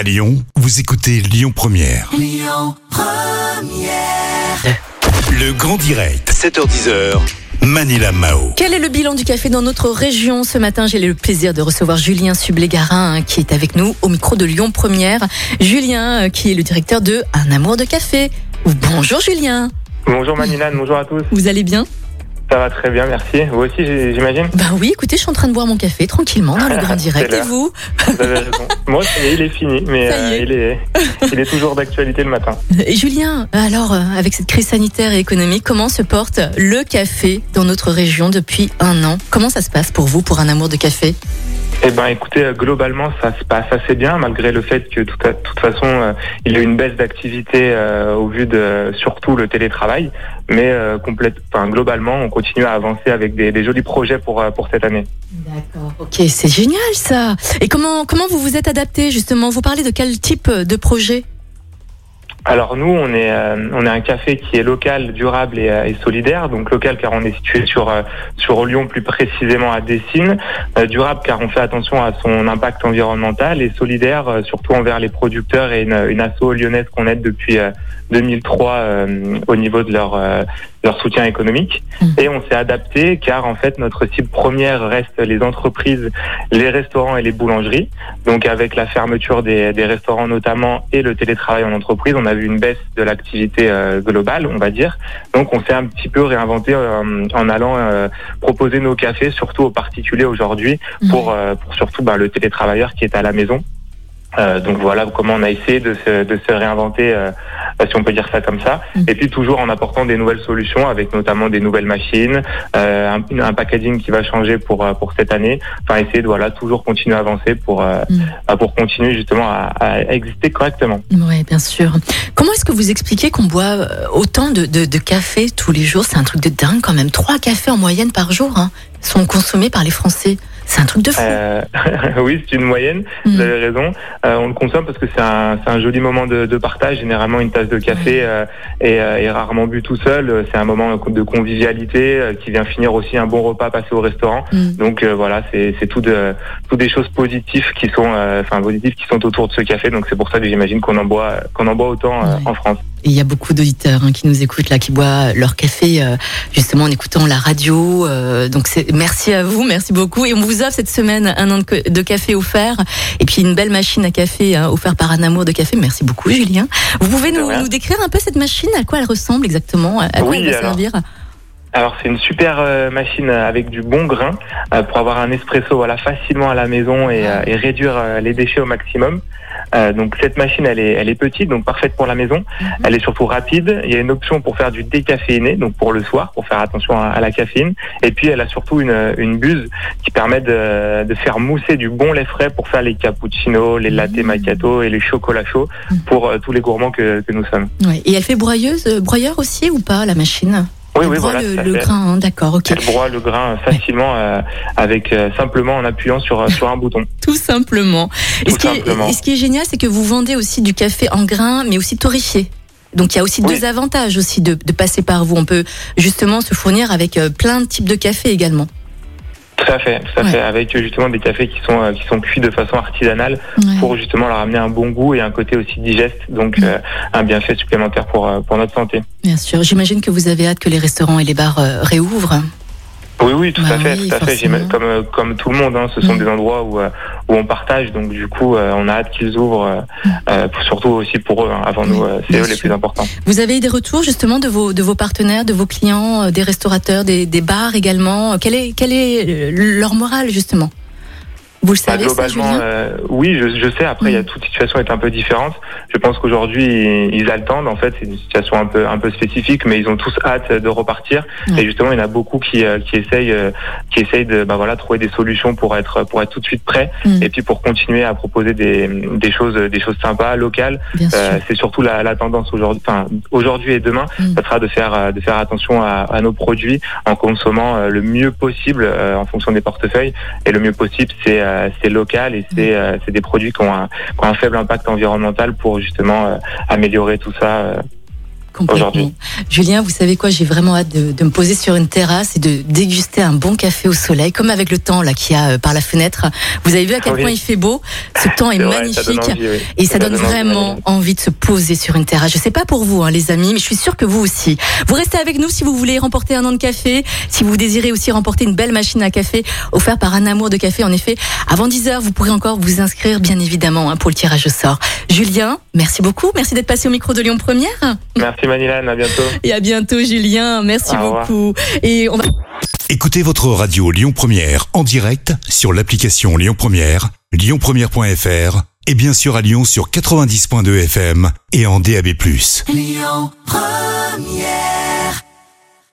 À Lyon, vous écoutez Lyon Première. Le grand direct, 7h10h. Manila Mao. Quel est le bilan du café dans notre région Ce matin, j'ai le plaisir de recevoir Julien Sublégarin hein, qui est avec nous au micro de Lyon Première. Julien, euh, qui est le directeur de Un amour de café. Bonjour Julien. Bonjour Manila, bonjour à tous. Vous allez bien? Ça va très bien, merci. Vous aussi, j'imagine? Bah oui, écoutez, je suis en train de boire mon café tranquillement dans le grand direct. Et vous? Vous avez raison. Moi, il est fini, mais euh, il, est, il est toujours d'actualité le matin. Et Julien, alors, euh, avec cette crise sanitaire et économique, comment se porte le café dans notre région depuis un an? Comment ça se passe pour vous, pour un amour de café? Eh ben, écoutez, euh, globalement, ça se passe assez bien, malgré le fait que, de toute façon, euh, il y a eu une baisse d'activité euh, au vu de surtout le télétravail, mais euh, globalement, on continue à avancer avec des, des jolis projets pour, pour cette année. D'accord. Ok, c'est génial ça. Et comment comment vous vous êtes adapté justement? Vous parlez de quel type de projet? Alors nous, on est euh, on est un café qui est local, durable et, euh, et solidaire. Donc local car on est situé sur euh, sur Lyon, plus précisément à Dessines. Euh, durable car on fait attention à son impact environnemental et solidaire surtout envers les producteurs et une, une asso lyonnaise qu'on aide depuis euh, 2003 euh, au niveau de leur leur soutien économique. Mhm. Et on s'est adapté car en fait notre cible première reste les entreprises, les restaurants et les boulangeries. Donc avec la fermeture des, des restaurants notamment et le télétravail en entreprise, on a vu une baisse de l'activité euh, globale, on va dire. Donc on s'est un petit peu réinventé euh, en allant euh, proposer nos cafés, surtout aux particuliers aujourd'hui, pour, euh, pour surtout bah, le télétravailleur qui est à la maison. Euh, donc voilà comment on a essayé de se, de se réinventer, euh, si on peut dire ça comme ça. Mhm. Et puis toujours en apportant des nouvelles solutions, avec notamment des nouvelles machines, euh, un, un packaging qui va changer pour euh, pour cette année. Enfin essayer de voilà toujours continuer à avancer pour bah, pour continuer justement à, à exister correctement. Oui, bien sûr. Comment est-ce que vous expliquez qu'on boit autant de, de, de café tous les jours? C'est un truc de dingue quand même. Trois cafés en moyenne par jour hein, sont consommés par les Français. C'est un truc de fou. Euh, oui, c'est une moyenne. Vous Mm. avez raison. Euh, on le consomme parce que c'est un, c'est un joli moment de, de partage. Généralement, une tasse de café euh, est, est rarement bu tout seul. C'est un moment de convivialité euh, qui vient finir aussi un bon repas passé au restaurant. Mm. Donc euh, voilà, c'est c'est tout de tout des choses positives qui sont euh, enfin positives qui sont autour de ce café. Donc c'est pour ça que j'imagine qu'on en boit qu'on en boit autant euh, en France. Et il y a beaucoup d'auditeurs hein, qui nous écoutent là, qui boivent leur café euh, justement en écoutant la radio. euh, donc merci à vous, merci beaucoup. Et on vous offre cette semaine un an de, ca- de café offert et puis une belle machine à café hein, offerte par un amour de café. Merci beaucoup, Julien. Vous pouvez nous, nous décrire un peu cette machine, à quoi elle ressemble exactement, à quoi Oui, elle va alors. servir? Alors c'est une super euh, machine avec du bon grain euh, pour avoir un espresso voilà facilement à la maison et, euh, et réduire euh, les déchets au maximum. Euh, donc cette machine elle est elle est petite donc parfaite pour la maison. Mhm. Elle est surtout rapide. Il y a une option pour faire du décaféiné donc pour le soir pour faire attention à, à la caféine. Et puis elle a surtout une une buse qui permet de, de faire mousser du bon lait frais pour faire les cappuccinos, les latte Mhm. macchiato et les chocolats chauds Mhm. pour euh, tous les gourmands que, que nous sommes. Ouais. Et elle fait broyeuse, euh, broyeur aussi ou pas la machine? Oui Elle oui broie voilà. le, le grain, hein, d'accord, ok. Elle broie le grain facilement euh, avec euh, simplement en appuyant sur euh, sur un bouton. Tout simplement. et, Tout ce qui est, simplement. et ce qui est génial, c'est que vous vendez aussi du café en grains, mais aussi torréfié. Donc il y a aussi Oui. deux avantages aussi de, de passer par vous. On peut justement se fournir avec plein de types de café également. Tout à fait, tout à Ouais. fait. Avec justement des cafés qui sont euh, qui sont cuits de façon artisanale pour justement leur amener un bon goût et un côté aussi digeste, donc Mm. euh, un bienfait supplémentaire pour euh, pour notre santé. Bien sûr. J'imagine que vous avez hâte que les restaurants et les bars réouvrent. Oui, oui, tout Bah à fait, oui, tout à fait. Comme comme tout le monde, hein, ce sont Mm. des endroits où euh, où on partage, donc du coup, euh, on a hâte qu'ils ouvrent, euh, euh, surtout aussi pour eux. hein, avant nous, Oui, c'est eux les plus importants. Vous avez eu des retours justement de vos de vos partenaires, de vos clients, des restaurateurs, des, des bars également? Quel est quel est leur morale justement? Vous le Bah, savez globalement, euh, oui, je, je sais. Après, il y a Mm. toute situation est un peu différente. Je pense qu'aujourd'hui, ils, ils attendent. En fait, c'est une situation un peu un peu spécifique, mais ils ont tous hâte de repartir. Ouais. Et justement, il y en a beaucoup qui euh, qui essayent euh, qui essayent de bah voilà trouver des solutions pour être pour être tout de suite prêts Mm. et puis pour continuer à proposer des des choses des choses sympas locales. Euh, c'est surtout la, la tendance aujourd'hui. Enfin, aujourd'hui et demain, Mm. ça sera de faire euh, de faire attention à, à nos produits en consommant le mieux possible en fonction des portefeuilles. Et le mieux possible, c'est c'est local et c'est euh, c'est des produits qui ont, un, qui ont un faible impact environnemental pour justement euh, améliorer tout ça. Julien, vous savez quoi J'ai vraiment hâte de, de, me poser sur une terrasse et de déguster un bon café au soleil, comme avec le temps là qu'il y a euh, par la fenêtre. Vous avez vu à quel point il fait beau? Ce temps est, magnifique ça envie, oui. et ça, Ça donne vraiment envie de se poser sur une terrasse. Je sais pas pour vous, hein, les amis, mais je suis sûre que vous aussi. Vous restez avec nous si vous voulez remporter un an de café, si vous désirez aussi remporter une belle machine à café offerte par un amour de café. En effet, avant 10 heures, vous pourrez encore vous inscrire, bien évidemment, hein, pour le tirage au sort. Julien, merci beaucoup. Merci d'être passé au micro de Lyon Première. Merci Manilan, à bientôt. Et à bientôt, Julien. Merci Au revoir. beaucoup. Et on va Écoutez votre radio Lyon Première en direct sur l'application Lyon Première, lyonpremière.fr et bien sûr à Lyon sur 90.2 FM et en DAB+. Lyon Première